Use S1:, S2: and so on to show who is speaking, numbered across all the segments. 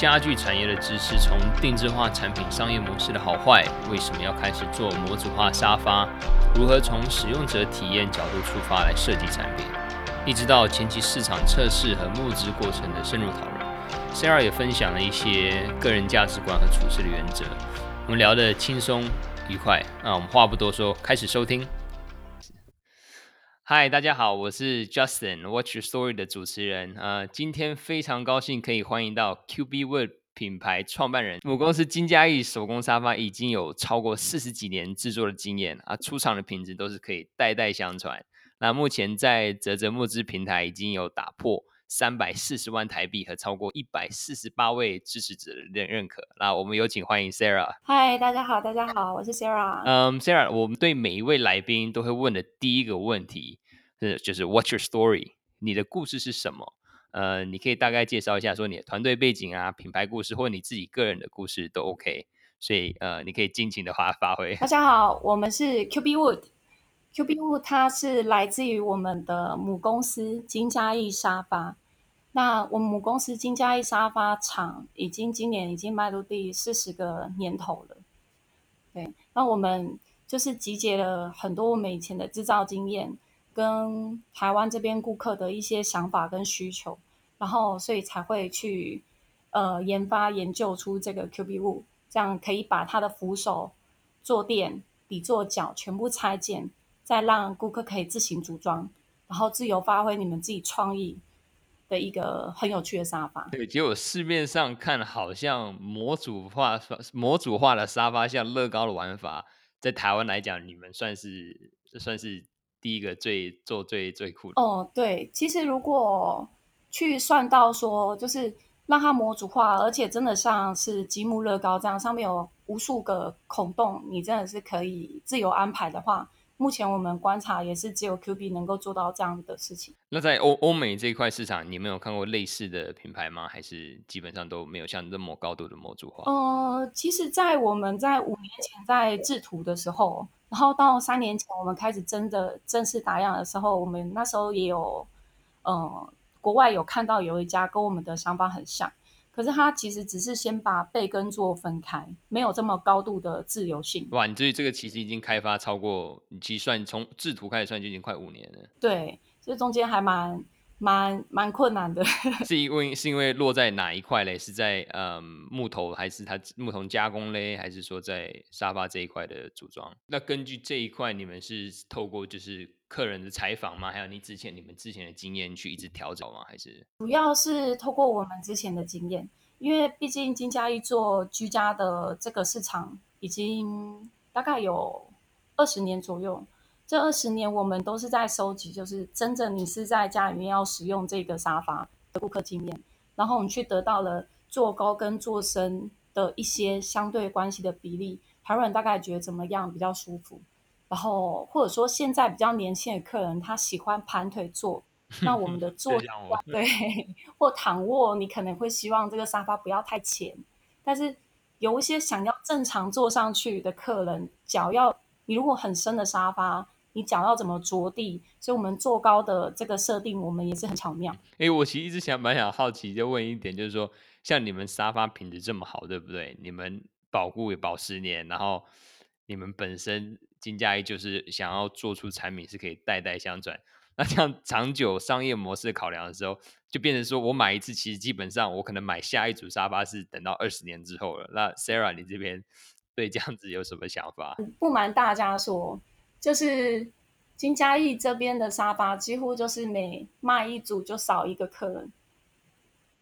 S1: 家具产业的知识，从定制化产品商业模式的好坏，为什么要开始做模组化沙发，如何从使用者体验角度出发来设计产品，一直到前期市场测试和募资过程的深入讨论。，Sara 也分享了一些个人价值观和处事的原则，我们聊得轻松愉快。那我们话不多说，开始收听。嗨，大家好，我是 Justin，What's Your Story 的主持人。呃，今天非常高兴可以欢迎到 QB Wood 品牌创办人，母公司金嘉义手工沙发已经有超过四十几年制作的经验啊，出厂的品质都是可以代代相传。那目前在泽泽木资平台已经有打破三百四十万台币和超过一百四十八位支持者的认认可。那我们有请欢迎 Sarah。
S2: 嗨，大家好，大家好，我是 Sarah。
S1: 嗯，um，Sarah，我们对每一位来宾都会问的第一个问题。是，就是 What's your story？你的故事是什么？呃，你可以大概介绍一下，说你的团队背景啊、品牌故事，或者你自己个人的故事都 OK。所以，呃，你可以尽情的发发挥。
S2: 大家好，我们是 QB Wood。QB Wood 它是来自于我们的母公司金嘉义沙发。那我们母公司金嘉义沙发厂已经今年已经迈入第四十个年头了。对，那我们就是集结了很多我们以前的制造经验。跟台湾这边顾客的一些想法跟需求，然后所以才会去呃研发研究出这个 QB U，这样可以把它的扶手、坐垫、底座脚全部拆件，再让顾客可以自行组装，然后自由发挥你们自己创意的一个很有趣的沙发。
S1: 对，结果市面上看好像模组化、模组化的沙发，像乐高的玩法，在台湾来讲，你们算是算是。第一个最做最最酷的
S2: 哦，对，其实如果去算到说，就是让它模组化，而且真的像是积木乐高这样，上面有无数个孔洞，你真的是可以自由安排的话，目前我们观察也是只有 QB 能够做到这样的事情。
S1: 那在欧欧美这一块市场，你们有看过类似的品牌吗？还是基本上都没有像这么高度的模组化？
S2: 呃，其实，在我们在五年前在制图的时候。然后到三年前，我们开始真的正式打样的时候，我们那时候也有，呃，国外有看到有一家跟我们的想法很像，可是它其实只是先把背跟座分开，没有这么高度的自由性。
S1: 哇，你这这个其实已经开发超过，你计算从制图开始算就已经快五年了。
S2: 对，这中间还蛮。蛮蛮困难的，
S1: 是因为是因为落在哪一块嘞？是在嗯木头，还是它木头加工嘞？还是说在沙发这一块的组装？那根据这一块，你们是透过就是客人的采访吗？还有你之前你们之前的经验去一直调整吗？还是
S2: 主要是透过我们之前的经验，因为毕竟金嘉义做居家的这个市场已经大概有二十年左右。这二十年，我们都是在收集，就是真正你是在家里面要使用这个沙发的顾客经验，然后我们去得到了坐高跟坐深的一些相对关系的比例，台湾人大概觉得怎么样比较舒服，然后或者说现在比较年轻的客人他喜欢盘腿坐，那我们的坐对或躺卧，你可能会希望这个沙发不要太前，但是有一些想要正常坐上去的客人，脚要你如果很深的沙发。你脚要怎么着地？所以，我们坐高的这个设定，我们也是很巧妙。
S1: 哎、欸，我其实一直想蛮想好奇，就问一点，就是说，像你们沙发品质这么好，对不对？你们保固也保十年，然后你们本身金嘉义就是想要做出产品是可以代代相传。那这样长久商业模式考量的时候，就变成说我买一次，其实基本上我可能买下一组沙发是等到二十年之后了。那 Sarah，你这边 对这样子有什么想法？
S2: 不瞒大家说。就是金嘉义这边的沙发，几乎就是每卖一组就少一个客人，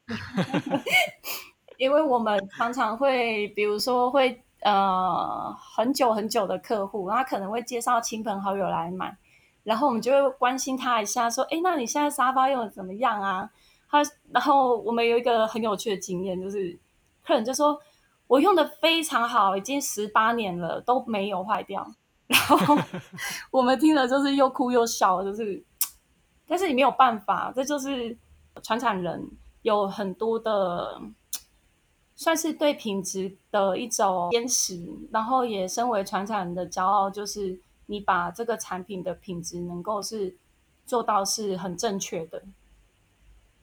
S2: 因为我们常常会，比如说会呃很久很久的客户，他可能会介绍亲朋好友来买，然后我们就会关心他一下，说：“哎，那你现在沙发用的怎么样啊？”他然后我们有一个很有趣的经验，就是客人就说：“我用的非常好，已经十八年了都没有坏掉。然后我们听了就是又哭又笑，就是，但是你没有办法，这就是传产人有很多的，算是对品质的一种坚持，然后也身为传产人的骄傲，就是你把这个产品的品质能够是做到是很正确的，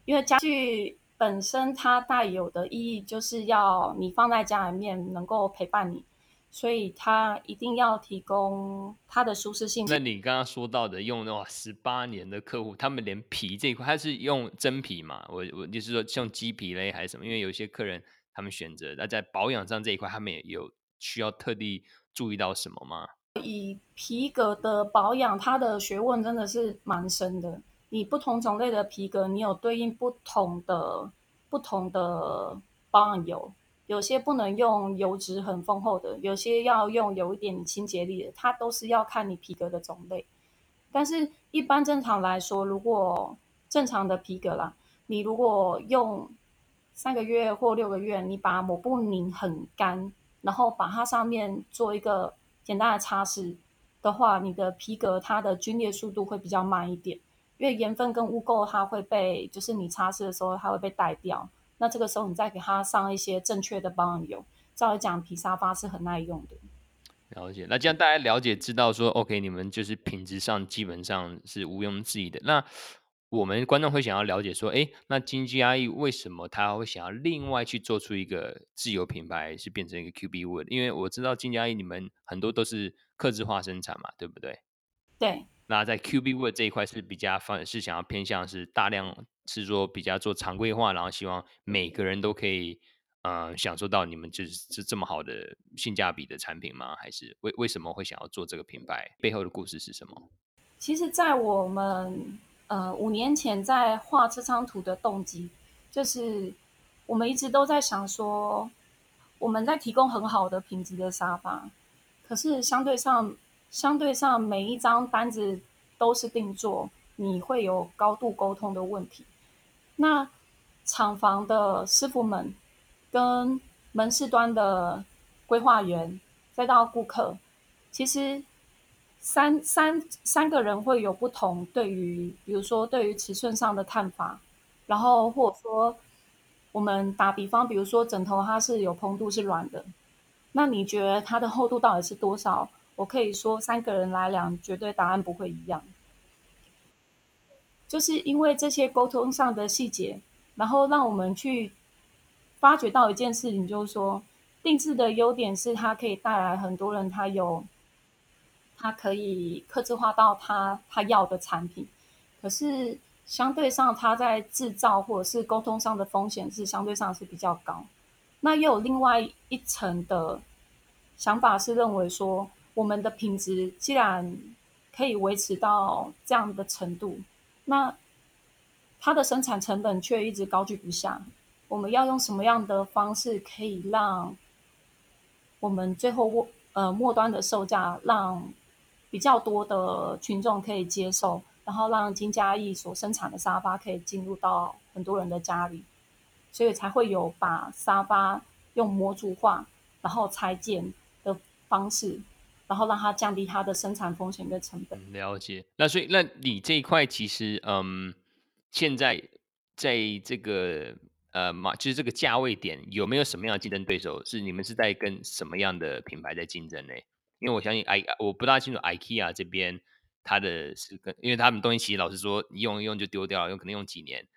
S2: 因为家具本身它带有的意义就是要你放在家里面能够陪伴你。所以它一定要提供它的舒适性。
S1: 那你刚刚说到的用的话，十八年的客户，他们连皮这一块，他是用真皮嘛？我我就是说，像鸡皮嘞还是什么？因为有些客人他们选择，那在保养上这一块，他们也有需要特地注意到什么吗？
S2: 以皮革的保养，它的学问真的是蛮深的。你不同种类的皮革，你有对应不同的不同的保养油。有些不能用油脂很丰厚的，有些要用有一点清洁力的，它都是要看你皮革的种类。但是，一般正常来说，如果正常的皮革啦，你如果用三个月或六个月，你把抹布拧很干，然后把它上面做一个简单的擦拭的话，你的皮革它的龟裂速度会比较慢一点，因为盐分跟污垢它会被，就是你擦拭的时候它会被带掉。那这个时候，你再给它上一些正确的保养油，照理讲，皮沙发是很耐用的。
S1: 了解，那这样大家了解知道说，OK，你们就是品质上基本上是毋庸置疑的。那我们观众会想要了解说，哎，那金嘉义为什么他会想要另外去做出一个自有品牌，是变成一个 QB Wood？因为我知道金嘉义你们很多都是客制化生产嘛，对不对？
S2: 对。
S1: 那在 QB Wood 这一块是比较方，是想要偏向是大量。是说比较做常规化，然后希望每个人都可以，呃，享受到你们就是是这么好的性价比的产品吗？还是为为什么会想要做这个品牌？背后的故事是什么？
S2: 其实，在我们呃五年前在画这张图的动机，就是我们一直都在想说，我们在提供很好的品质的沙发，可是相对上，相对上每一张单子都是定做，你会有高度沟通的问题。那厂房的师傅们跟门市端的规划员，再到顾客，其实三三三个人会有不同对于，比如说对于尺寸上的看法，然后或者说我们打比方，比如说枕头它是有蓬度是软的，那你觉得它的厚度到底是多少？我可以说三个人来量，绝对答案不会一样。就是因为这些沟通上的细节，然后让我们去发觉到一件事情，就是说定制的优点是它可以带来很多人，他有他可以克制化到他他要的产品，可是相对上他在制造或者是沟通上的风险是相对上是比较高。那又有另外一层的想法是认为说，我们的品质既然可以维持到这样的程度。那它的生产成本却一直高居不下，我们要用什么样的方式可以让我们最后末呃末端的售价让比较多的群众可以接受，然后让金嘉义所生产的沙发可以进入到很多人的家里，所以才会有把沙发用模组化然后拆件的方式。然后让它降低它的生产风险跟成本。
S1: 了解。那所以，那你这一块其实，嗯，现在在这个呃嘛，就是这个价位点，有没有什么样的竞争对手？是你们是在跟什么样的品牌在竞争呢？因为我相信，I 我不大清楚 IKEA 这边它的是跟，因为他们东西其实老实说，用一用就丢掉了，有可能用几年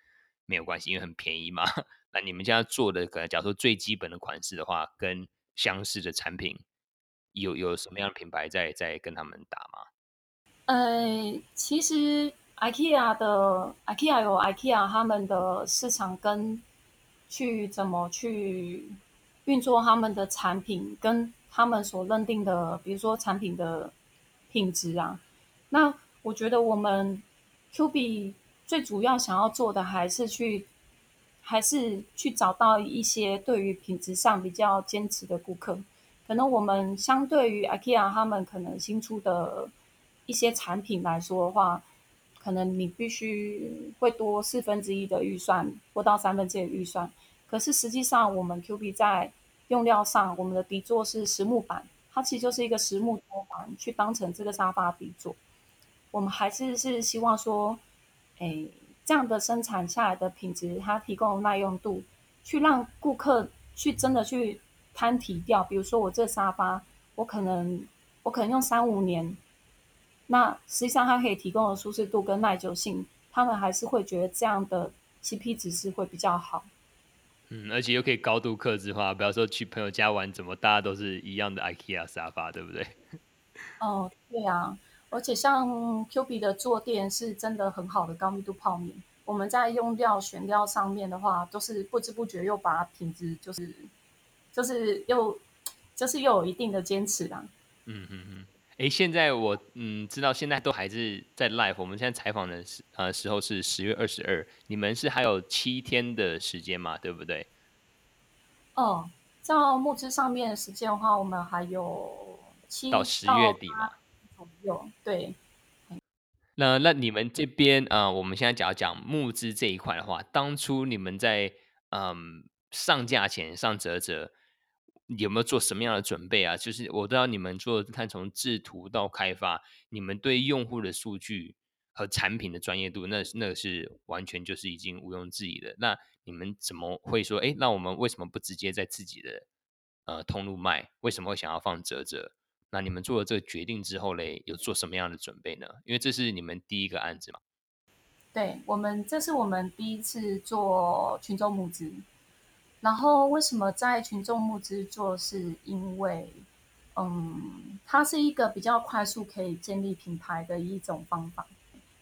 S1: 没有关系，因为很便宜嘛。那你们现在做的，可能假如说最基本的款式的话，跟相似的产品。有有什么样的品牌在在跟他们打吗？
S2: 呃，其实 IKEA 的 IKEA 有 IKEA 他们的市场跟去怎么去运作他们的产品，跟他们所认定的，比如说产品的品质啊。那我觉得我们 QB 最主要想要做的还是去还是去找到一些对于品质上比较坚持的顾客。可能我们相对于 IKEA 他们可能新出的一些产品来说的话，可能你必须会多四分之一的预算，或到三分之一的预算。可是实际上，我们 QB 在用料上，我们的底座是实木板，它其实就是一个实木托板，去当成这个沙发底座。我们还是是希望说，哎，这样的生产下来的品质，它提供耐用度，去让顾客去真的去摊提掉。比如说我这沙发，我可能我可能用三五年，那实际上它可以提供的舒适度跟耐久性，他们还是会觉得这样的 CP 值是会比较好。
S1: 嗯，而且又可以高度克制化，不要说去朋友家玩，怎么大家都是一样的 IKEA 沙发，对不对？
S2: 哦，对啊。而且像 Cubic 的坐垫是真的很好的高密度泡棉，我们在用料选料上面的话，都是不知不觉又把品质就是就是又就是又有一定的坚持啦。
S1: 嗯嗯嗯。哎、欸，现在我嗯知道现在都还是在 live，我们现在采访的时呃时候是十月二十二，你们是还有七天的时间嘛，对不对？
S2: 哦，照募资上面的时间的话，我们还有七
S1: 到十月底嘛。
S2: 有对，
S1: 那那你们这边啊、呃，我们现在讲讲募资这一块的话，当初你们在嗯上架前上啧啧，有没有做什么样的准备啊？就是我知道你们做看从制图到开发，你们对用户的数据和产品的专业度，那那是完全就是已经毋庸置疑的。那你们怎么会说，哎，那我们为什么不直接在自己的呃通路卖？为什么会想要放折折？那你们做了这个决定之后嘞，有做什么样的准备呢？因为这是你们第一个案子嘛。
S2: 对，我们这是我们第一次做群众募资。然后为什么在群众募资做？是因为，嗯，它是一个比较快速可以建立品牌的一种方法。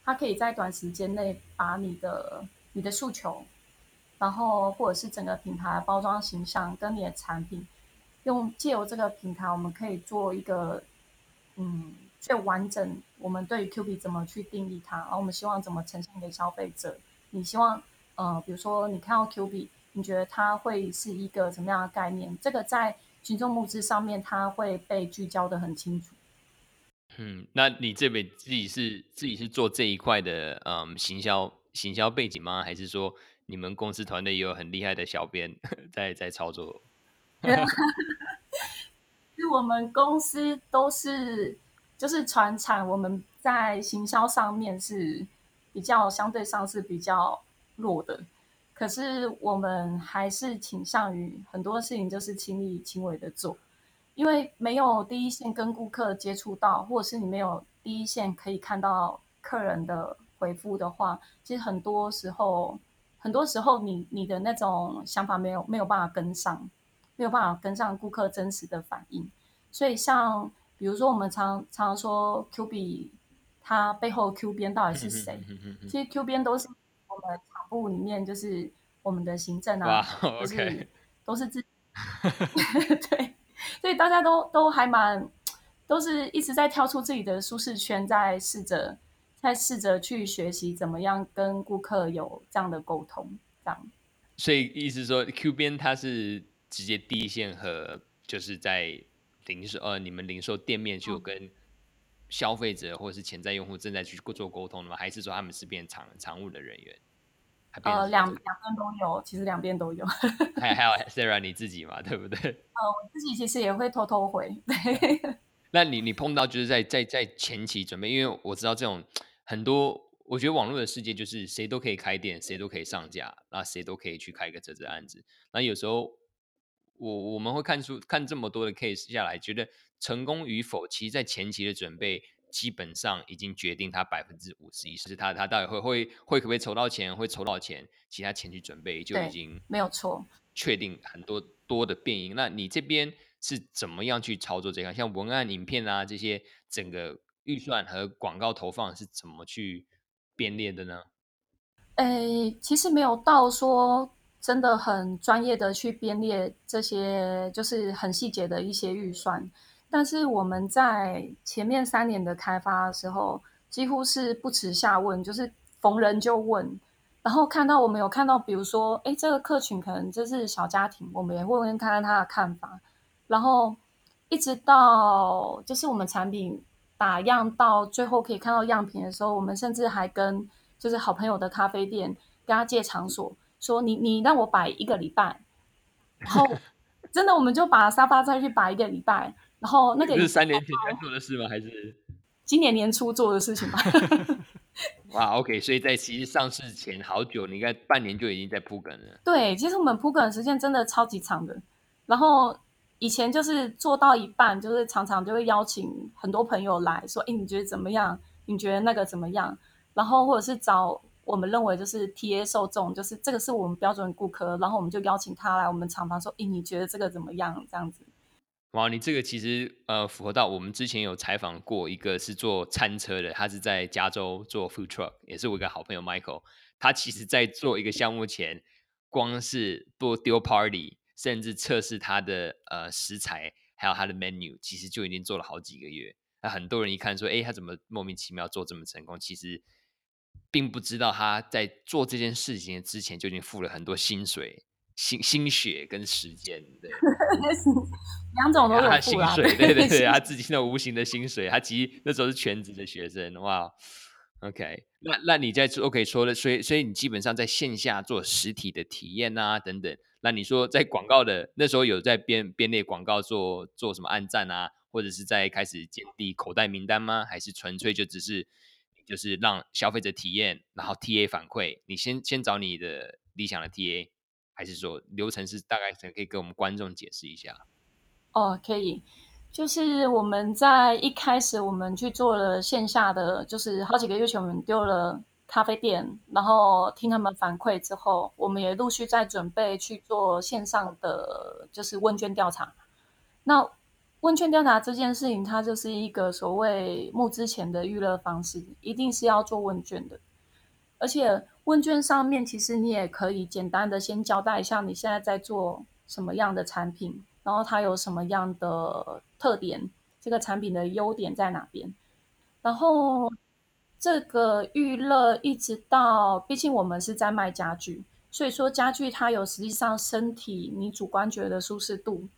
S2: 它可以在短时间内把你的你的诉求，然后或者是整个品牌包装形象跟你的产品。用借由这个平台，我们可以做一个嗯最完整。我们对于 Q 币怎么去定义它，然后我们希望怎么呈现给消费者？你希望呃，比如说你看到 Q 币你觉得它会是一个什么样的概念？这个在群众募资上面，它会被聚焦的很清楚。
S1: 嗯，那你这边自己是自己是做这一块的嗯行销行销背景吗？还是说你们公司团队也有很厉害的小编 在在操作？
S2: 是我们公司都是就是传产，我们在行销上面是比较相对上是比较弱的，可是我们还是倾向于很多事情就是亲力亲为的做，因为没有第一线跟顾客接触到，或者是你没有第一线可以看到客人的回复的话，其实很多时候很多时候你你的那种想法没有没有办法跟上。没有办法跟上顾客真实的反应，所以像比如说我们常常说 Cubic，它背后 Q 边到底是谁？其实 Q 边都是我们厂部里面就是我们的行政啊是都是自己 对，所以大家都都还蛮都是一直在跳出自己的舒适圈，在试着在试着去学习怎么样跟顾客有这样的沟通，这样。
S1: 所以意思说 Q 边它是。直接第一线和就是在零售呃，你们零售店面就跟消费者或者是潜在用户正在去做沟通的吗？还是说他们是变常常务的人员？
S2: 呃，两两边都有，其实两边都有。
S1: 还还有 Sarah 你自己嘛，对不对？
S2: 呃，我自己其实也会偷偷回。对。
S1: 那你你碰到就是在在在前期准备，因为我知道这种很多，我觉得网络的世界就是谁都可以开店，谁都可以上架，那谁都可以去开一个这这案子。那有时候。我我们会看出看这么多的 case 下来，觉得成功与否，其实在前期的准备基本上已经决定他百分之五十以上，是他他到底会会会可不可以筹到钱，会筹到钱，其他前期准备就已经
S2: 没有错，确
S1: 定很多多的变因。那你这边是怎么样去操作这个？像文案、影片啊这些，整个预算和广告投放是怎么去编列的呢？
S2: 诶，其实没有到说。真的很专业的去编列这些，就是很细节的一些预算。但是我们在前面三年的开发的时候，几乎是不耻下问，就是逢人就问。然后看到我们有看到，比如说，哎，这个客群可能就是小家庭，我们也会问问看看他的看法。然后一直到就是我们产品打样到最后可以看到样品的时候，我们甚至还跟就是好朋友的咖啡店跟他借场所。说你你让我摆一个礼拜，然后 真的，我们就把沙发再去摆一个礼拜，然后那个
S1: 是三年前才做的事吗？还是
S2: 今年年初做的事情吧？
S1: 哇，OK，所以在其实上市前好久，你应该半年就已经在铺梗了。
S2: 对，其实我们铺梗的时间真的超级长的。然后以前就是做到一半，就是常常就会邀请很多朋友来说：“哎，你觉得怎么样？你觉得那个怎么样？”然后或者是找我们认为就是 TA 受众，就是这个是我们标准顾客，然后我们就邀请他来我们厂房说：“哎，你觉得这个怎么样？”这样子。
S1: 哇，你这个其实呃符合到我们之前有采访过一个是做餐车的，他是在加州做 food truck，也是我一个好朋友 Michael。他其实在做一个项目前，光是不丢 party，甚至测试他的呃食材，还有他的 menu，其实就已经做了好几个月。那很多人一看说，哎，他怎么莫名其妙做这么成功？其实并不知道他在做这件事情之前就已经付了很多薪水。心心血跟时间，对，
S2: 两种都有付啊。
S1: 薪水，对对 对，他自己那无形的薪水，他其实那时候是全职的学生，哇，OK，那那你在做 OK 说了，所以所以你基本上在线下做实体的体验啊等等，那你说在广告的那时候有在编编列广告做做什么暗赞啊，或者是在开始建立口袋名单吗？还是纯粹就只是就是让消费者体验，然后 TA 反馈，你先先找你的理想的 TA。还是说流程是大概可以给我们观众解释一下？
S2: 哦，可以，就是我们在一开始我们去做了线下的，就是好几个月前我们丢了咖啡店，然后听他们反馈之后，我们也陆续在准备去做线上的，就是问卷调查。那问卷调查这件事情，它就是一个所谓募资前的预热方式，一定是要做问卷的，而且。问卷上面其实你也可以简单的先交代一下你现在在做什么样的产品，然后它有什么样的特点，这个产品的优点在哪边。然后这个预热一直到，毕竟我们是在卖家具，所以说家具它有实际上身体你主观觉得舒适度，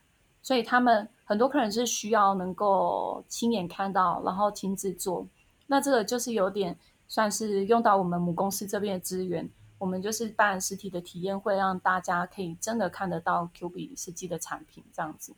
S2: 所以他们很多客人是需要能够亲眼看到，然后亲自做。那这个就是有点。算是用到我们母公司这边的资源，我们就是办实体的体验会，让大家可以真的看得到 Q B 实际的产品这样子。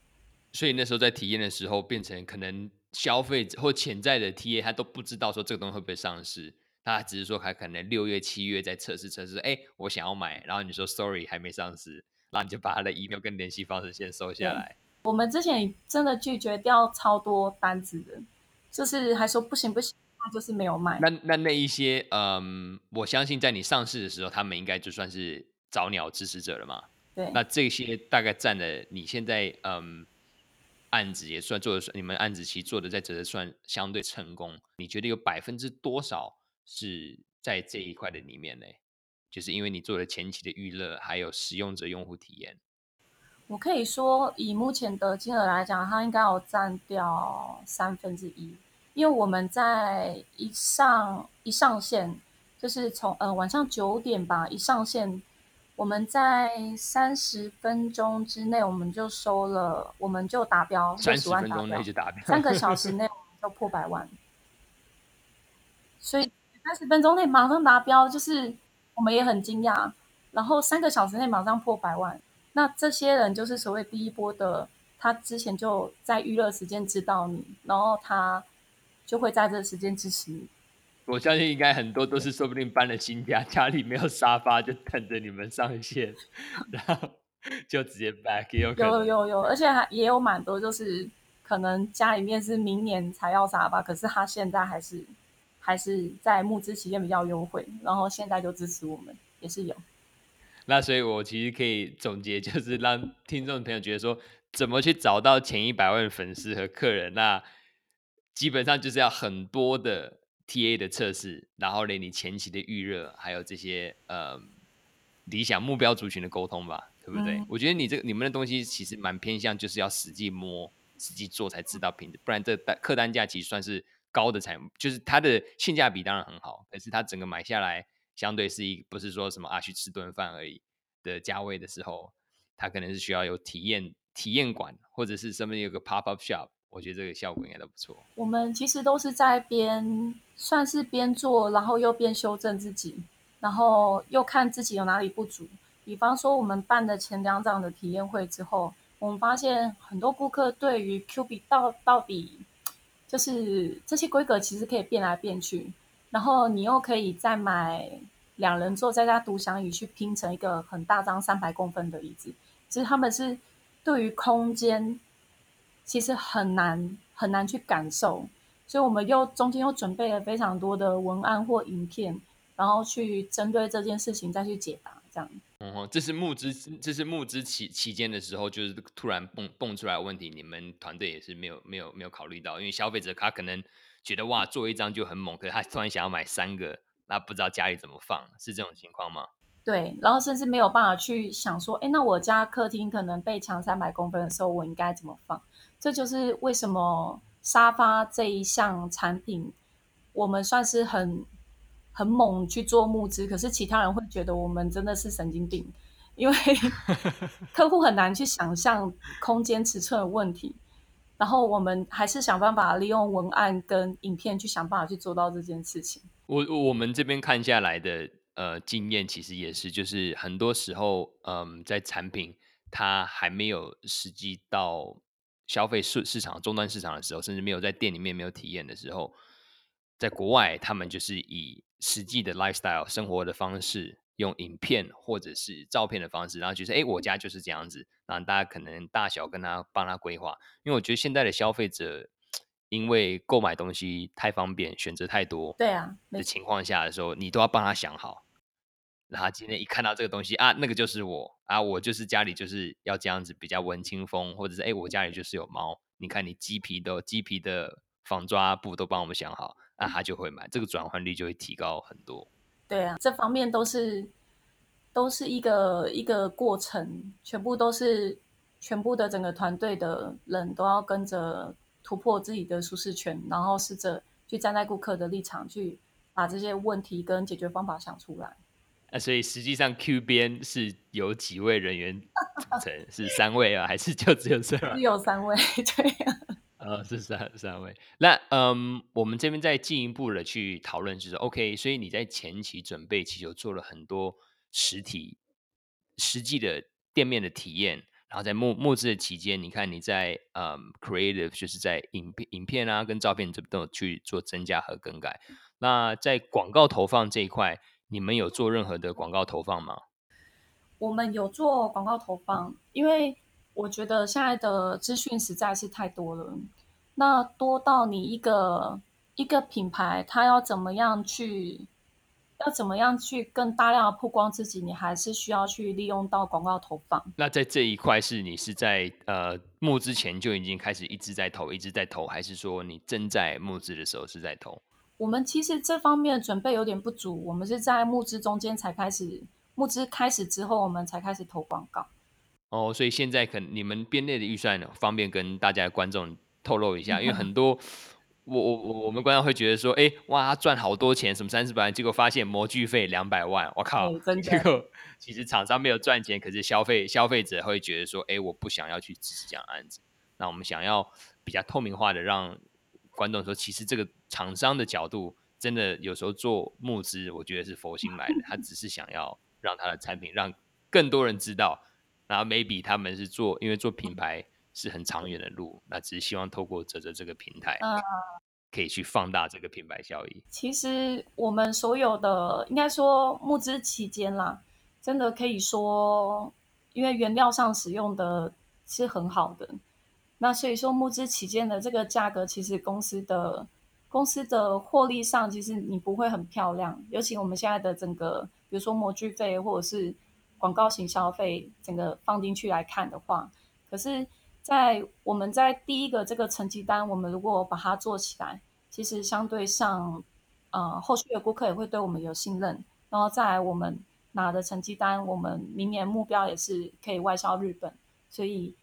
S1: 所以那时候在体验的时候，变成可能消费者或潜在的 T A 他都不知道说这个东西会不会上市，他只是说还可能六月七月在测试测试，哎，我想要买，然后你说 Sorry 还没上市，然后你就把他的 email 跟联系方式先收下来。
S2: 我们之前真的拒绝掉超多单子的，就是还说不行不行。他就是没有卖。
S1: 那那那一些，嗯，我相信在你上市的时候，他们应该就算是早鸟支持者了嘛。
S2: 对。
S1: 那这些大概占了你现在，嗯，案子也算做的，你们案子其实做的在这算相对成功。你觉得有百分之多少是在这一块的里面呢？就是因为你做了前期的预热，还有使用者用户体验。
S2: 我可以说，以目前的金额来讲，它应该有占掉三分之一。因为我们在一上一上线，就是从呃晚上九点吧一上线，我们在三十分钟之内我们就收了，我们就达标三十万达标，三个 小时内我们就破百万，所以三十分钟内马上达标，就是我们也很惊讶。然后三个小时内马上破百万，那这些人就是所谓第一波的，他之前就在预热时间知道你，然后他。就会在这个时间支持你。
S1: 我相信应该很多都是说不定搬了新家，家里没有沙发，就等着你们上线，然后就直接 back 有。
S2: 有有有，而且还也有蛮多，就是可能家里面是明年才要沙发，可是他现在还是还是在募资期间比较优惠，然后现在就支持我们，也是有。
S1: 那所以，我其实可以总结，就是让听众朋友觉得说，怎么去找到前一百万粉丝和客人那。基本上就是要很多的 TA 的测试，然后连你前期的预热，还有这些呃理想目标族群的沟通吧，对不对？嗯、我觉得你这个你们的东西其实蛮偏向，就是要实际摸、实际做才知道品质，不然这单客单价其实算是高的才，就是它的性价比当然很好，可是它整个买下来相对是一不是说什么啊去吃顿饭而已的价位的时候，它可能是需要有体验体验馆，或者是上面有个 pop up shop。我觉得这个效果应该都不错。
S2: 我们其实都是在边算是边做，然后又边修正自己，然后又看自己有哪里不足。比方说，我们办的前两场的体验会之后，我们发现很多顾客对于 Q B 到到底就是这些规格其实可以变来变去，然后你又可以再买两人座再加独享椅去拼成一个很大张三百公分的椅子。其实他们是对于空间其实很难很难去感受，所以我们又中间又准备了非常多的文案或影片，然后去针对这件事情再去解答，这样。
S1: 哦，这是募资，这是募资期期间的时候，就是突然蹦蹦出来的问题，你们团队也是没有没有没有考虑到，因为消费者他可能觉得哇，做一张就很猛，可是他突然想要买三个，那不知道家里怎么放，是这种情况吗？
S2: 对，然后甚至没有办法去想说，哎，那我家客厅可能被墙三百公分的时候，我应该怎么放？这就是为什么沙发这一项产品，我们算是很。很猛去做募资，可是其他人会觉得我们真的是神经病，因为 客户很难去想象空间尺寸的问题，然后我们还是想办法利用文案跟影片去想办法去做到这件事情。
S1: 我我们这边看下来的呃经验，其实也是，就是很多时候，嗯、呃，在产品它还没有实际到消费市市场终端市场的时候，甚至没有在店里面没有体验的时候，在国外他们就是以实际的 lifestyle 生活的方式，用影片或者是照片的方式，然后就是哎，我家就是这样子，然后大家可能大小跟他帮他规划。因为我觉得现在的消费者，因为购买东西太方便，选择太多，
S2: 对啊
S1: 的情况下的时候，你都要帮他想好。然后今天一看到这个东西啊，那个就是我啊，我就是家里就是要这样子比较文青风，或者是哎，我家里就是有猫，你看你鸡皮的鸡皮的防抓布都帮我们想好。那他就会买，这个转换率就会提高很多。
S2: 对啊，这方面都是都是一个一个过程，全部都是全部的整个团队的人都要跟着突破自己的舒适圈，然后试着去站在顾客的立场去把这些问题跟解决方法想出来。
S1: 那所以实际上 Q 边是有几位人员组成？是三位啊，还是就只有这？
S2: 只有三位，对啊。
S1: 呃，是三三位。那嗯，我们这边再进一步的去讨论，就是 OK。所以你在前期准备期就做了很多实体、实际的店面的体验，然后在募募资的期间，你看你在嗯 creative，就是在影片、影片啊跟照片这都有去做增加和更改。那在广告投放这一块，你们有做任何的广告投放吗？
S2: 我们有做广告投放，因为。我觉得现在的资讯实在是太多了，那多到你一个一个品牌，它要怎么样去，要怎么样去更大量的曝光自己，你还是需要去利用到广告投放。
S1: 那在这一块是你是在呃募资前就已经开始一直在投，一直在投，还是说你正在募资的时候是在投？
S2: 我们其实这方面的准备有点不足，我们是在募资中间才开始，募资开始之后我们才开始投广告。
S1: 哦，所以现在可能你们编列的预算方便跟大家的观众透露一下，因为很多我我我我们观众会觉得说，哎，哇，他赚好多钱，什么三四百万，结果发现模具费两百万，我靠，结果其实厂商没有赚钱，可是消费消费者会觉得说，哎，我不想要去支持这样案子。那我们想要比较透明化的让观众说，其实这个厂商的角度真的有时候做募资，我觉得是佛心来的，他只是想要让他的产品让更多人知道。然后 maybe 他们是做，因为做品牌是很长远的路，那只是希望透过泽泽这个平台，可以去放大这个品牌效益。
S2: 其实我们所有的，应该说募资期间啦，真的可以说，因为原料上使用的是很好的，那所以说募资期间的这个价格，其实公司的公司的获利上，其实你不会很漂亮。尤其我们现在的整个，比如说模具费或者是。广告型消费整个放进去来看的话，可是，在我们在第一个这个成绩单，我们如果把它做起来，其实相对上，呃，后续的顾客也会对我们有信任。然后再来我们拿的成绩单，我们明年目标也是可以外销日本。所以，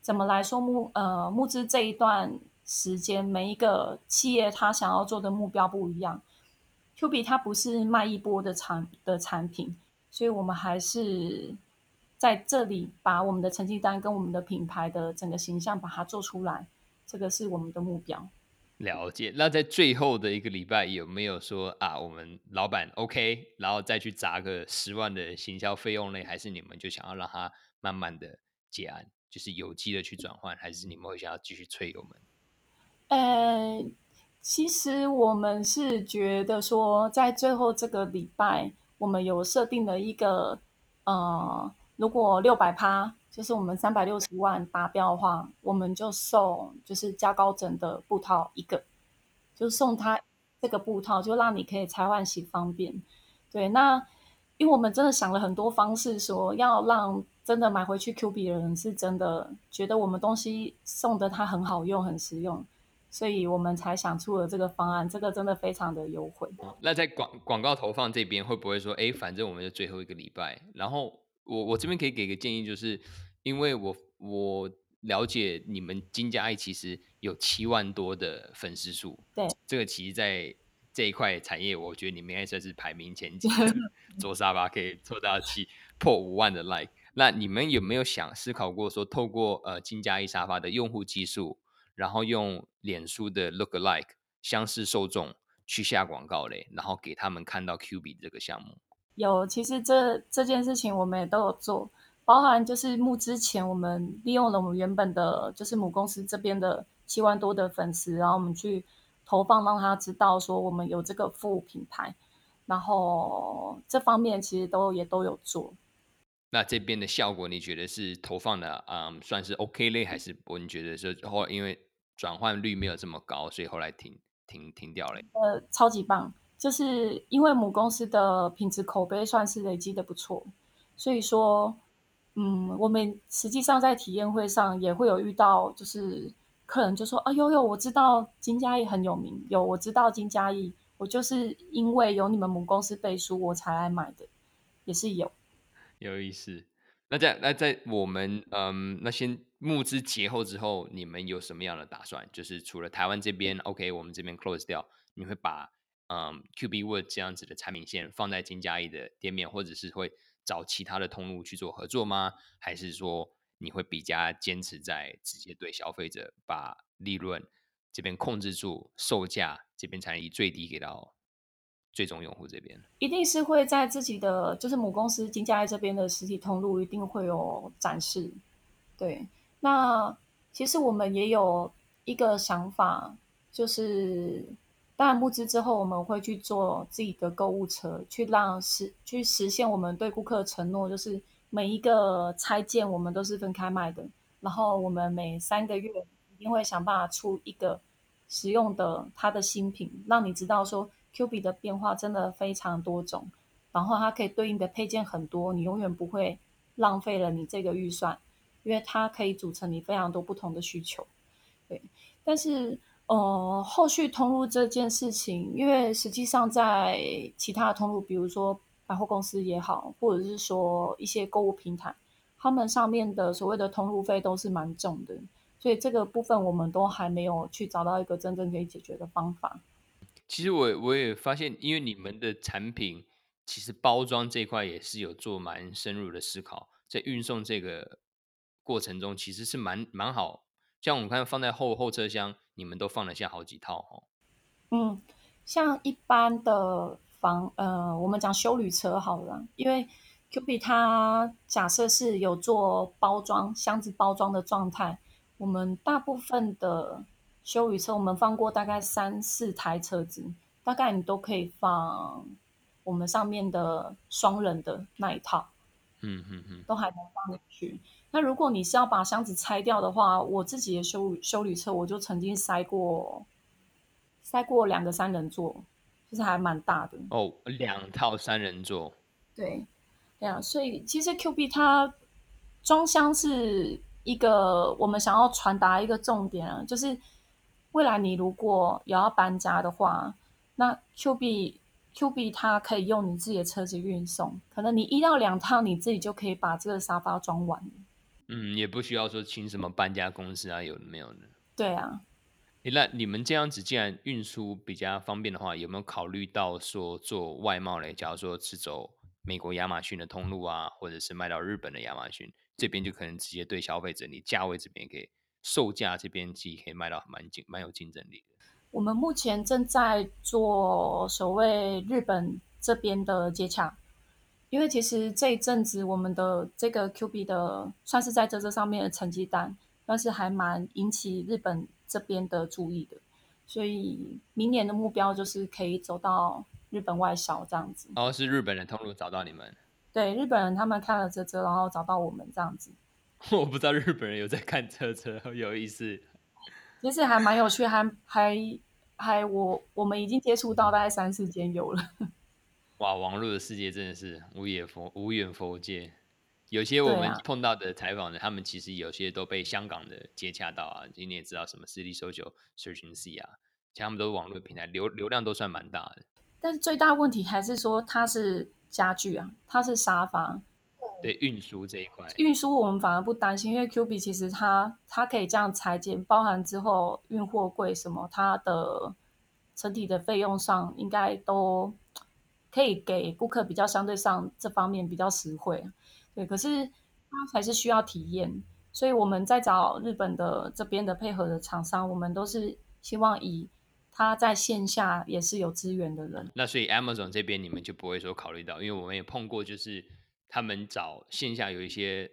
S2: 怎么来说募呃募资这一段时间，每一个企业他想要做的目标不一样。Q B 它不是卖一波的产的产品。所以，我们还是在这里把我们的成绩单跟我们的品牌的整个形象把它做出来，这个是我们的目标。
S1: 了解。那在最后的一个礼拜，有没有说啊，我们老板 OK，然后再去砸个十万的行销费用呢？还是你们就想要让他慢慢的结案？就是有机的去转换，还是你们会想要继续催油门？
S2: 呃，其实我们是觉得说，在最后这个礼拜，我们有设定了一个，呃，如果六百趴，就是我们三百六十万达标的话，我们就送就是加高枕的布套一个，就送他这个布套，就让你可以拆换洗方便。对，那因为我们真的想了很多方式，说要让真的买回去 Q 币的人是真的觉得我们东西送的它很好用、很实用。所以我们才想出了这个方案，这个真的非常的优惠。
S1: 那在广广告投放这边会不会说，哎，反正我们就最后一个礼拜，然后我我这边可以给个建议，就是因为我我了解你们金家爱其实有七万多的粉丝数，
S2: 对，
S1: 这个其实在这一块产业，我觉得你们应该算是排名前几，做沙发可以做到七破五万的 like。那你们有没有想思考过说，透过呃金嘉一沙发的用户基数？然后用脸书的 Lookalike 相似受众去下广告嘞，然后给他们看到 QB 这个项目。
S2: 有，其实这这件事情我们也都有做，包含就是募资前，我们利用了我们原本的就是母公司这边的七万多的粉丝，然后我们去投放，让他知道说我们有这个服务品牌，然后这方面其实都也都有做。
S1: 那这边的效果，你觉得是投放的嗯算是 OK 嘞，还是不？你觉得是后因为？转换率没有这么高，所以后来停停停掉了。
S2: 呃，超级棒，就是因为母公司的品质口碑算是累积的不错，所以说，嗯，我们实际上在体验会上也会有遇到，就是客人就说：“哎呦呦，我知道金嘉义很有名，有我知道金嘉义，我就是因为有你们母公司背书，我才来买的，也是有。”
S1: 有意思。那在那在我们嗯那先募资节后之后，你们有什么样的打算？就是除了台湾这边 OK，我们这边 close 掉，你会把嗯 QB Word 这样子的产品线放在金嘉义的店面，或者是会找其他的通路去做合作吗？还是说你会比较坚持在直接对消费者，把利润这边控制住，售价这边才能以最低给到？最终用户这边
S2: 一定是会在自己的就是母公司金嘉义这边的实体通路一定会有展示。对，那其实我们也有一个想法，就是当然募资之后，我们会去做自己的购物车，去让实去实现我们对顾客承诺，就是每一个拆件我们都是分开卖的，然后我们每三个月一定会想办法出一个实用的它的新品，让你知道说。Q 币的变化真的非常多种，然后它可以对应的配件很多，你永远不会浪费了你这个预算，因为它可以组成你非常多不同的需求。对，但是呃，后续通路这件事情，因为实际上在其他的通路，比如说百货公司也好，或者是说一些购物平台，他们上面的所谓的通路费都是蛮重的，所以这个部分我们都还没有去找到一个真正可以解决的方法。
S1: 其实我我也发现，因为你们的产品其实包装这块也是有做蛮深入的思考，在运送这个过程中其实是蛮蛮好。像我们看放在后后车厢，你们都放得下好几套哦。
S2: 嗯，像一般的房呃，我们讲休旅车好了，因为 QB 它假设是有做包装箱子包装的状态，我们大部分的。休旅车我们放过大概三四台车子，大概你都可以放我们上面的双人的那一套，
S1: 嗯嗯嗯，
S2: 都还能放进去。那如果你是要把箱子拆掉的话，我自己的修修旅车我就曾经塞过，塞过两个三人座，就是还蛮大的
S1: 哦，两套三人座，
S2: 对，对啊，所以其实 QB 它装箱是一个我们想要传达一个重点啊，就是。未来你如果有要搬家的话，那 QB QB 它可以用你自己的车子运送，可能你一到两趟你自己就可以把这个沙发装完。
S1: 嗯，也不需要说请什么搬家公司啊，有的没有呢。
S2: 对啊。
S1: 那你们这样子既然运输比较方便的话，有没有考虑到说做外贸嘞？假如说是走美国亚马逊的通路啊，或者是卖到日本的亚马逊这边，就可能直接对消费者，你价位这边可以。售价这边其实可以卖到蛮竞蛮有竞争力的。
S2: 我们目前正在做所谓日本这边的接洽，因为其实这一阵子我们的这个 QB 的算是在这这上面的成绩单，但是还蛮引起日本这边的注意的，所以明年的目标就是可以走到日本外销这样子。
S1: 哦，是日本人通路找到你们？
S2: 对，日本人他们看了这这，然后找到我们这样子。
S1: 我不知道日本人有在看车车，有意思。
S2: 其实还蛮有趣，还还还我我们已经接触到大概三四间有了。
S1: 哇，网络的世界真的是无远佛无远佛界。有些我们碰到的采访的，他们其实有些都被香港的接洽到啊。今天也知道什么 City Social、Search and See 啊，其实他们都是网络平台，流流量都算蛮大的。
S2: 但是最大问题还是说它是家具啊，它是沙发。
S1: 对运输这一块，
S2: 运输我们反而不担心，因为 QB 其实它它可以这样裁剪，包含之后运货柜什么，它的整体的费用上应该都可以给顾客比较相对上这方面比较实惠。对，可是它还是需要体验，所以我们在找日本的这边的配合的厂商，我们都是希望以他在线下也是有资源的人。
S1: 那所以 Amazon 这边你们就不会说考虑到，因为我们也碰过就是。他们找线下有一些，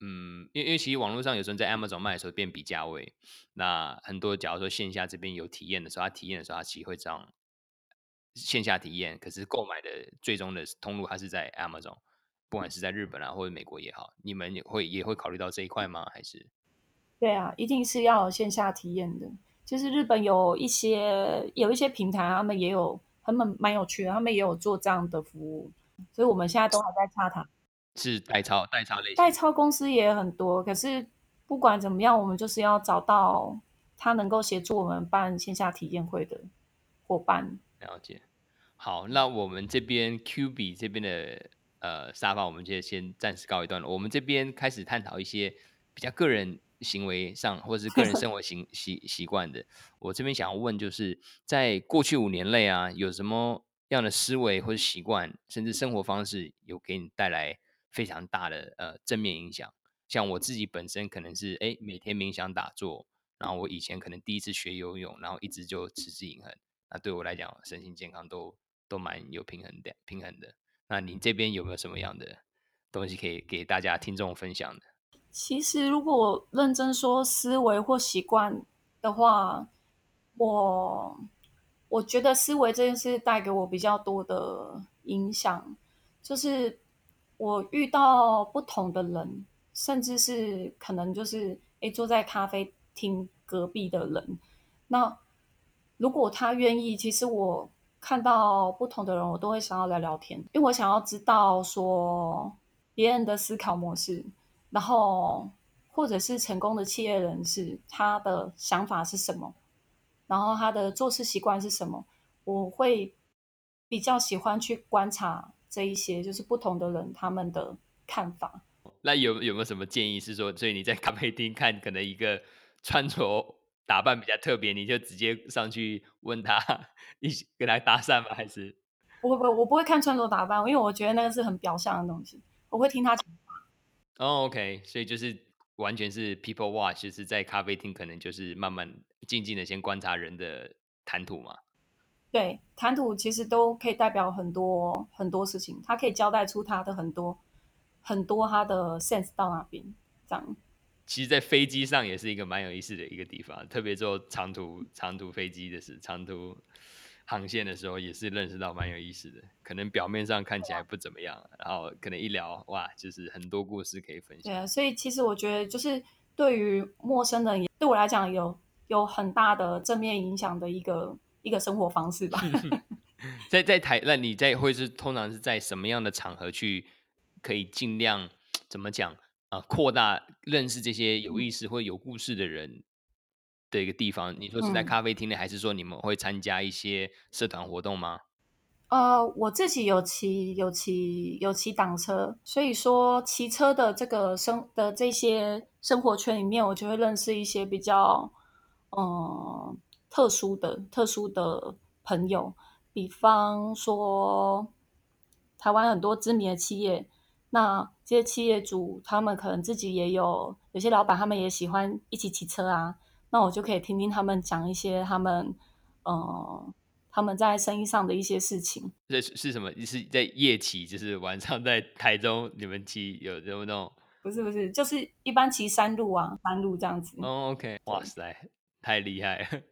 S1: 嗯，因为因为其实网络上有时候在 Amazon 卖的时候变比价位，那很多假如说线下这边有体验的时候，他体验的时候他其实会这样线下体验，可是购买的最终的通路还是在 Amazon，不管是在日本啊或者美国也好，你们也会也会考虑到这一块吗？还是？
S2: 对啊，一定是要线下体验的。就是日本有一些有一些平台，他们也有，他们蛮有趣的，他们也有做这样的服务，所以我们现在都还在洽谈。
S1: 是代抄代抄类型，
S2: 代抄公司也很多，可是不管怎么样，我们就是要找到他能够协助我们办线下体验会的伙伴。
S1: 了解。好，那我们这边 QB 这边的呃沙发，我们就先暂时告一段落。我们这边开始探讨一些比较个人行为上或者是个人生 活习习习惯的。我这边想要问，就是在过去五年内啊，有什么样的思维或者习惯，甚至生活方式，有给你带来非常大的呃正面影响，像我自己本身可能是哎每天冥想打坐，然后我以前可能第一次学游泳，然后一直就持之以恒，那对我来讲身心健康都都蛮有平衡的平衡的。那你这边有没有什么样的东西可以给大家听众分享的？
S2: 其实如果认真说思维或习惯的话，我我觉得思维这件事带给我比较多的影响，就是。我遇到不同的人，甚至是可能就是诶坐在咖啡厅隔壁的人。那如果他愿意，其实我看到不同的人，我都会想要聊聊天，因为我想要知道说别人的思考模式，然后或者是成功的企业人士他的想法是什么，然后他的做事习惯是什么，我会比较喜欢去观察。这一些就是不同的人他们的看法。
S1: 那有有没有什么建议是说，所以你在咖啡厅看，可能一个穿着打扮比较特别，你就直接上去问他，一起跟他搭讪吗？还是？
S2: 不不不，我不会看穿着打扮，因为我觉得那个是很表象的东西。我会听他讲话。
S1: 哦，oh，OK，所以就是完全是 people watch，就是在咖啡厅可能就是慢慢静静的先观察人的谈吐嘛。
S2: 对，谈吐其实都可以代表很多很多事情，他可以交代出他的很多很多他的 sense 到哪边，这样。
S1: 其实，在飞机上也是一个蛮有意思的一个地方，特别坐长途长途飞机的是，长途航线的时候，也是认识到蛮有意思的。可能表面上看起来不怎么样，然后可能一聊，哇，就是很多故事可以分享。
S2: 对啊，所以其实我觉得，就是对于陌生人，也对我来讲有有很大的正面影响的一个。一个生活方式吧
S1: 在在台，那你在会是通常是在什么样的场合去可以尽量怎么讲啊？呃、扩大认识这些有意思或有故事的人的一个地方。你说是在咖啡厅内，嗯、还是说你们会参加一些社团活动吗？
S2: 呃，我自己有骑有骑有骑挡车，所以说骑车的这个生的这些生活圈里面，我就会认识一些比较嗯。呃特殊的、特殊的朋友，比方说台湾很多知名的企业，那这些企业主他们可能自己也有，有些老板他们也喜欢一起骑车啊，那我就可以听听他们讲一些他们，呃，他们在生意上的一些事情。
S1: 这是什么？是在夜骑，就是晚上在台中你们骑有有那种？
S2: 不是不是，就是一般骑山路啊，山路这样子。
S1: 哦，OK，哇塞，太厉害了。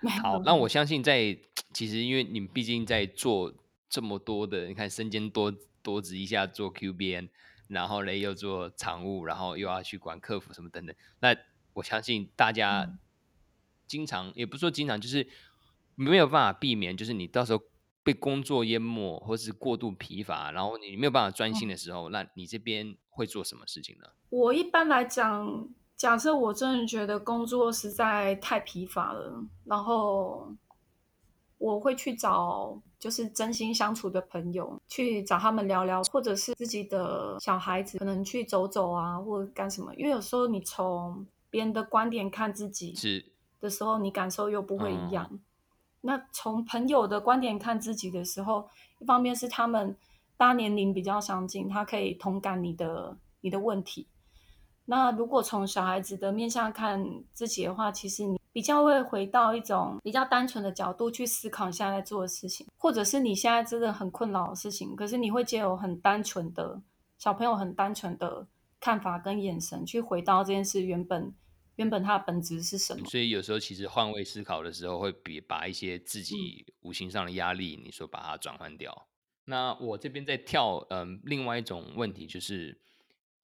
S1: 好，那我相信在其实因为你们毕竟在做这么多的，你看身兼多多职，一下做 QBN，然后嘞又做常务，然后又要去管客服什么等等。那我相信大家经常、嗯、也不说经常，就是没有办法避免，就是你到时候被工作淹没，或是过度疲乏，然后你没有办法专心的时候，嗯、那你这边会做什么事情呢？
S2: 我一般来讲。假设我真的觉得工作实在太疲乏了，然后我会去找就是真心相处的朋友，去找他们聊聊，或者是自己的小孩子，可能去走走啊，或者干什么。因为有时候你从别人的观点看自己的时候，你感受又不会一样。那从朋友的观点看自己的时候，一方面是他们大年龄比较相近，他可以同感你的你的问题。那如果从小孩子的面向看自己的话，其实你比较会回到一种比较单纯的角度去思考你现在在做的事情，或者是你现在真的很困扰的事情，可是你会借由很单纯的小朋友很单纯的看法跟眼神去回到这件事原本原本它的本质是什么。
S1: 所以有时候其实换位思考的时候，会比把一些自己无形上的压力，嗯、你说把它转换掉。那我这边在跳，嗯，另外一种问题就是。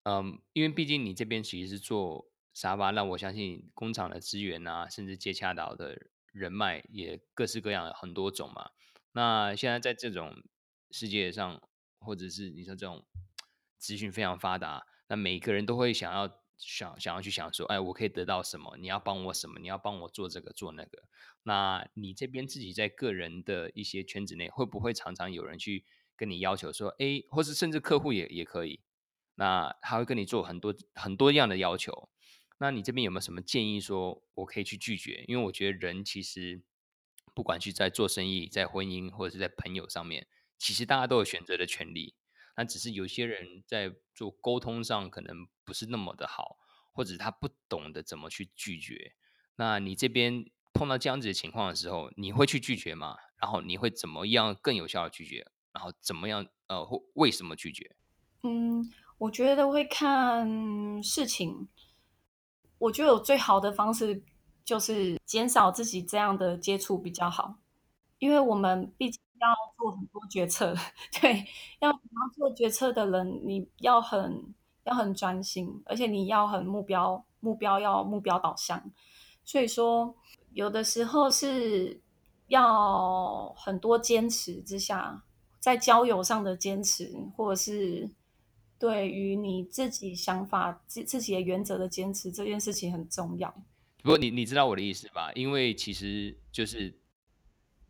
S1: 嗯，因为毕竟你这边其实是做沙发，那我相信工厂的资源啊，甚至接洽到的人脉也各式各样很多种嘛。那现在在这种世界上，或者是你说这种资讯非常发达，那每个人都会想要想想要去想说，哎，我可以得到什么？你要帮我什么？你要帮我做这个做那个？那你这边自己在个人的一些圈子内，会不会常常有人去跟你要求说，哎，或是甚至客户也也可以？那他会跟你做很多很多样的要求，那你这边有没有什么建议，说我可以去拒绝？因为我觉得人其实不管是在做生意、在婚姻或者是在朋友上面，其实大家都有选择的权利。那只是有些人在做沟通上可能不是那么的好，或者他不懂得怎么去拒绝。那你这边碰到这样子的情况的时候，你会去拒绝吗？然后你会怎么样更有效的拒绝？然后怎么样呃，为什么拒绝？
S2: 嗯。我觉得会看事情。我觉得有最好的方式就是减少自己这样的接触比较好，因为我们毕竟要做很多决策，对，要要做决策的人，你要很要很专心，而且你要很目标目标要目标导向。所以说，有的时候是要很多坚持之下，在交友上的坚持，或者是。对于你自己想法、自自己的原则的坚持，这件事情很重要。
S1: 不过你你知道我的意思吧？因为其实就是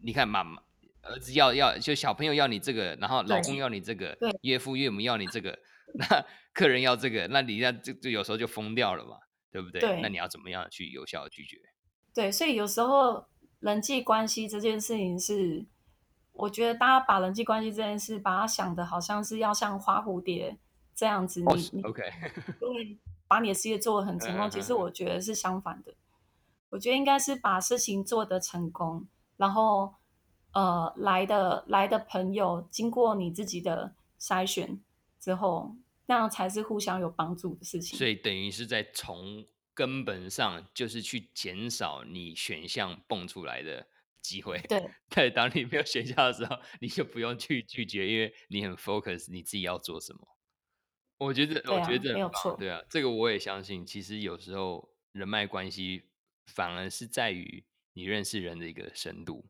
S1: 你看，妈妈儿子要要，就小朋友要你这个，然后老公要你这个，岳父岳母要你这个，那客人要这个，那你那就就有时候就疯掉了嘛，对不对？对。那你要怎么样去有效的拒绝？
S2: 对，所以有时候人际关系这件事情是，我觉得大家把人际关系这件事，把它想的好像是要像花蝴蝶。这样子你
S1: ，OK，
S2: 把你的事业做得很成功，其实我觉得是相反的。我觉得应该是把事情做得成功，然后呃来的来的朋友经过你自己的筛选之后，那样才是互相有帮助的事情。
S1: 所以等于是在从根本上就是去减少你选项蹦出来的机会。
S2: 对，
S1: 对，当你没有选项的时候，你就不用去拒绝，因为你很 focus 你自己要做什么。我觉得，我觉得
S2: 没有错。
S1: 对啊，这个我也相信。其实有时候人脉关系反而是在于你认识人的一个深度，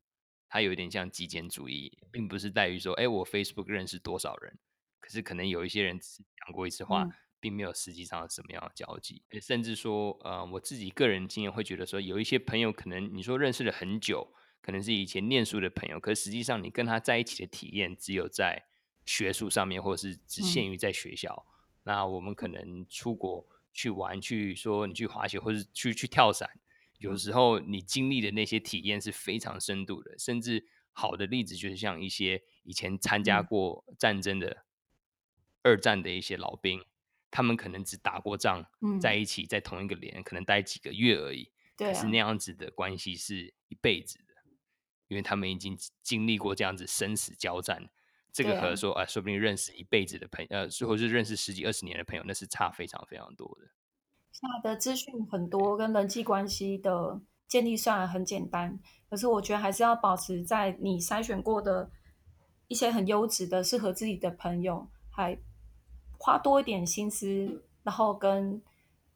S1: 它有一点像极简主义，并不是在于说，哎，我 Facebook 认识多少人。可是可能有一些人只讲过一次话，嗯、并没有实际上什么样的交集。甚至说，呃，我自己个人经验会觉得说，有一些朋友可能你说认识了很久，可能是以前念书的朋友，可是实际上你跟他在一起的体验只有在学术上面，或者是只限于在学校。嗯那我们可能出国去玩，去说你去滑雪，或者去去跳伞，有时候你经历的那些体验是非常深度的，甚至好的例子就是像一些以前参加过战争的、嗯、二战的一些老兵，他们可能只打过仗，在一起在同一个连，可能待几个月而已，对、啊，可是那样子的关系是一辈子的。因为他们已经经历过这样子生死交战。这个和说啊，啊，说不定认识一辈子的朋友，呃，或是认识十几二十年的朋友，那是差非常非常多的。
S2: 现在的资讯很多，跟人际关系的建立虽然很简单，可是我觉得还是要保持在你筛选过的一些很优质的、适合自己的朋友，还花多一点心思，然后跟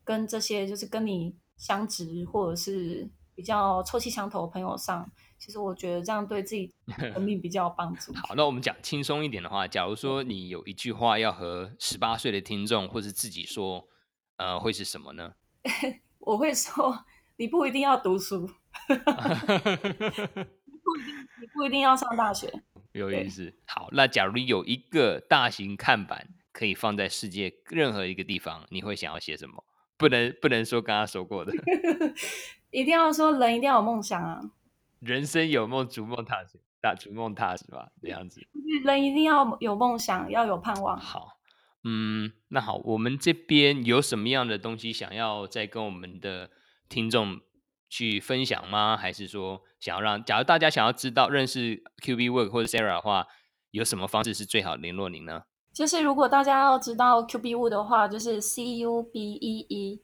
S2: 跟这些就是跟你相直或者是比较臭气相投的朋友上。其实我觉得这样对自己 生命比较有帮助。
S1: 好，那我们讲轻松一点的话，假如说你有一句话要和十八岁的听众或是自己说，呃，会是什么呢？
S2: 我会说，你不一定要读书，你不一定，你不一定要上大学。
S1: 有意思。好，那假如有一个大型看板可以放在世界任何一个地方，你会想要写什么？不能不能说刚刚说过的，
S2: 一定要说人一定要有梦想啊。
S1: 人生有梦，逐梦踏实，大逐梦踏实吧，这样子。
S2: 人一定要有梦想，要有盼望。
S1: 好，嗯，那好，我们这边有什么样的东西想要再跟我们的听众去分享吗？还是说想要让，假如大家想要知道认识 QB Work 或者 Sarah 的话，有什么方式是最好联络您呢？
S2: 就是如果大家要知道 QB Wood 的话，就是 C U B E E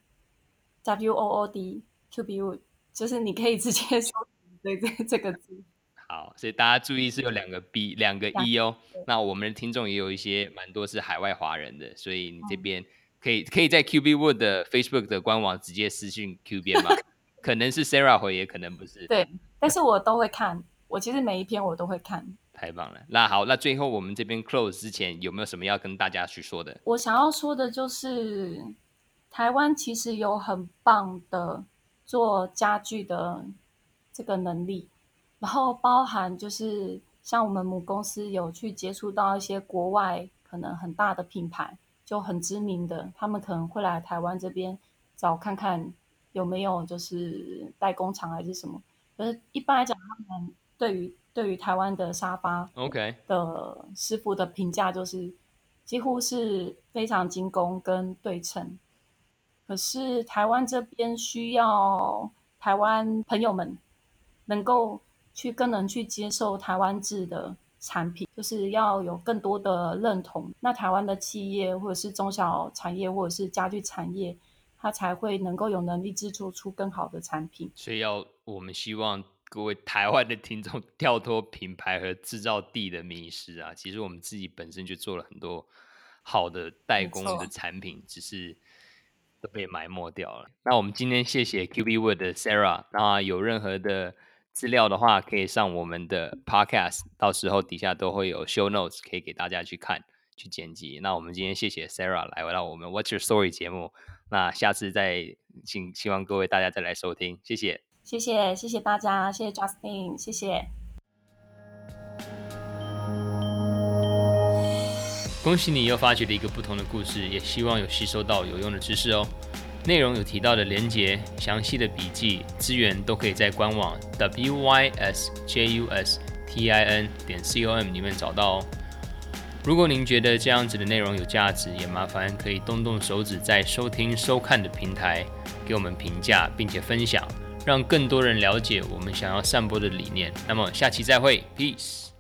S2: W O O D QB Wood，就是你可以直接 搜。对这这个字，
S1: 好，所以大家注意是有两个 B 两个 E 哦。那我们的听众也有一些蛮多是海外华人的，所以你这边可以可以在 QB Wood 的 Facebook 的官网直接私信 Q 编吗？可能是 Sarah 回，也可能不是。
S2: 对，但是我都会看，我其实每一篇我都会看。
S1: 太棒了，那好，那最后我们这边 close 之前有没有什么要跟大家去说的？
S2: 我想要说的就是，台湾其实有很棒的做家具的。这个能力，然后包含就是像我们母公司有去接触到一些国外可能很大的品牌，就很知名的，他们可能会来台湾这边找看看有没有就是代工厂还是什么。可是一般来讲，他们对于对于台湾的沙发，OK 的师傅的评价就是几乎是非常精工跟对称。可是台湾这边需要台湾朋友们。能够去更能去接受台湾制的产品，就是要有更多的认同。那台湾的企业或者是中小产业或者是家具产业，它才会能够有能力制作出更好的产品。
S1: 所以要我们希望各位台湾的听众跳脱品牌和制造地的迷失啊！其实我们自己本身就做了很多好的代工的产品，只是。都被埋没掉了。那我们今天谢谢 QB Wood 的 Sarah。那有任何的资料的话，可以上我们的 Podcast，到时候底下都会有 Show Notes 可以给大家去看、去剪辑。那我们今天谢谢 Sarah 来到我们 What's Your Story 节目。那下次再请希望各位大家再来收听，谢谢，
S2: 谢谢，谢谢大家，谢谢 Justin，谢谢。
S1: 恭喜你又发掘了一个不同的故事，也希望有吸收到有用的知识哦。内容有提到的连接、详细的笔记、资源都可以在官网 wysjustin 点 com 里面找到哦。如果您觉得这样子的内容有价值，也麻烦可以动动手指在收听收看的平台给我们评价，并且分享，让更多人了解我们想要散播的理念。那么下期再会，Peace。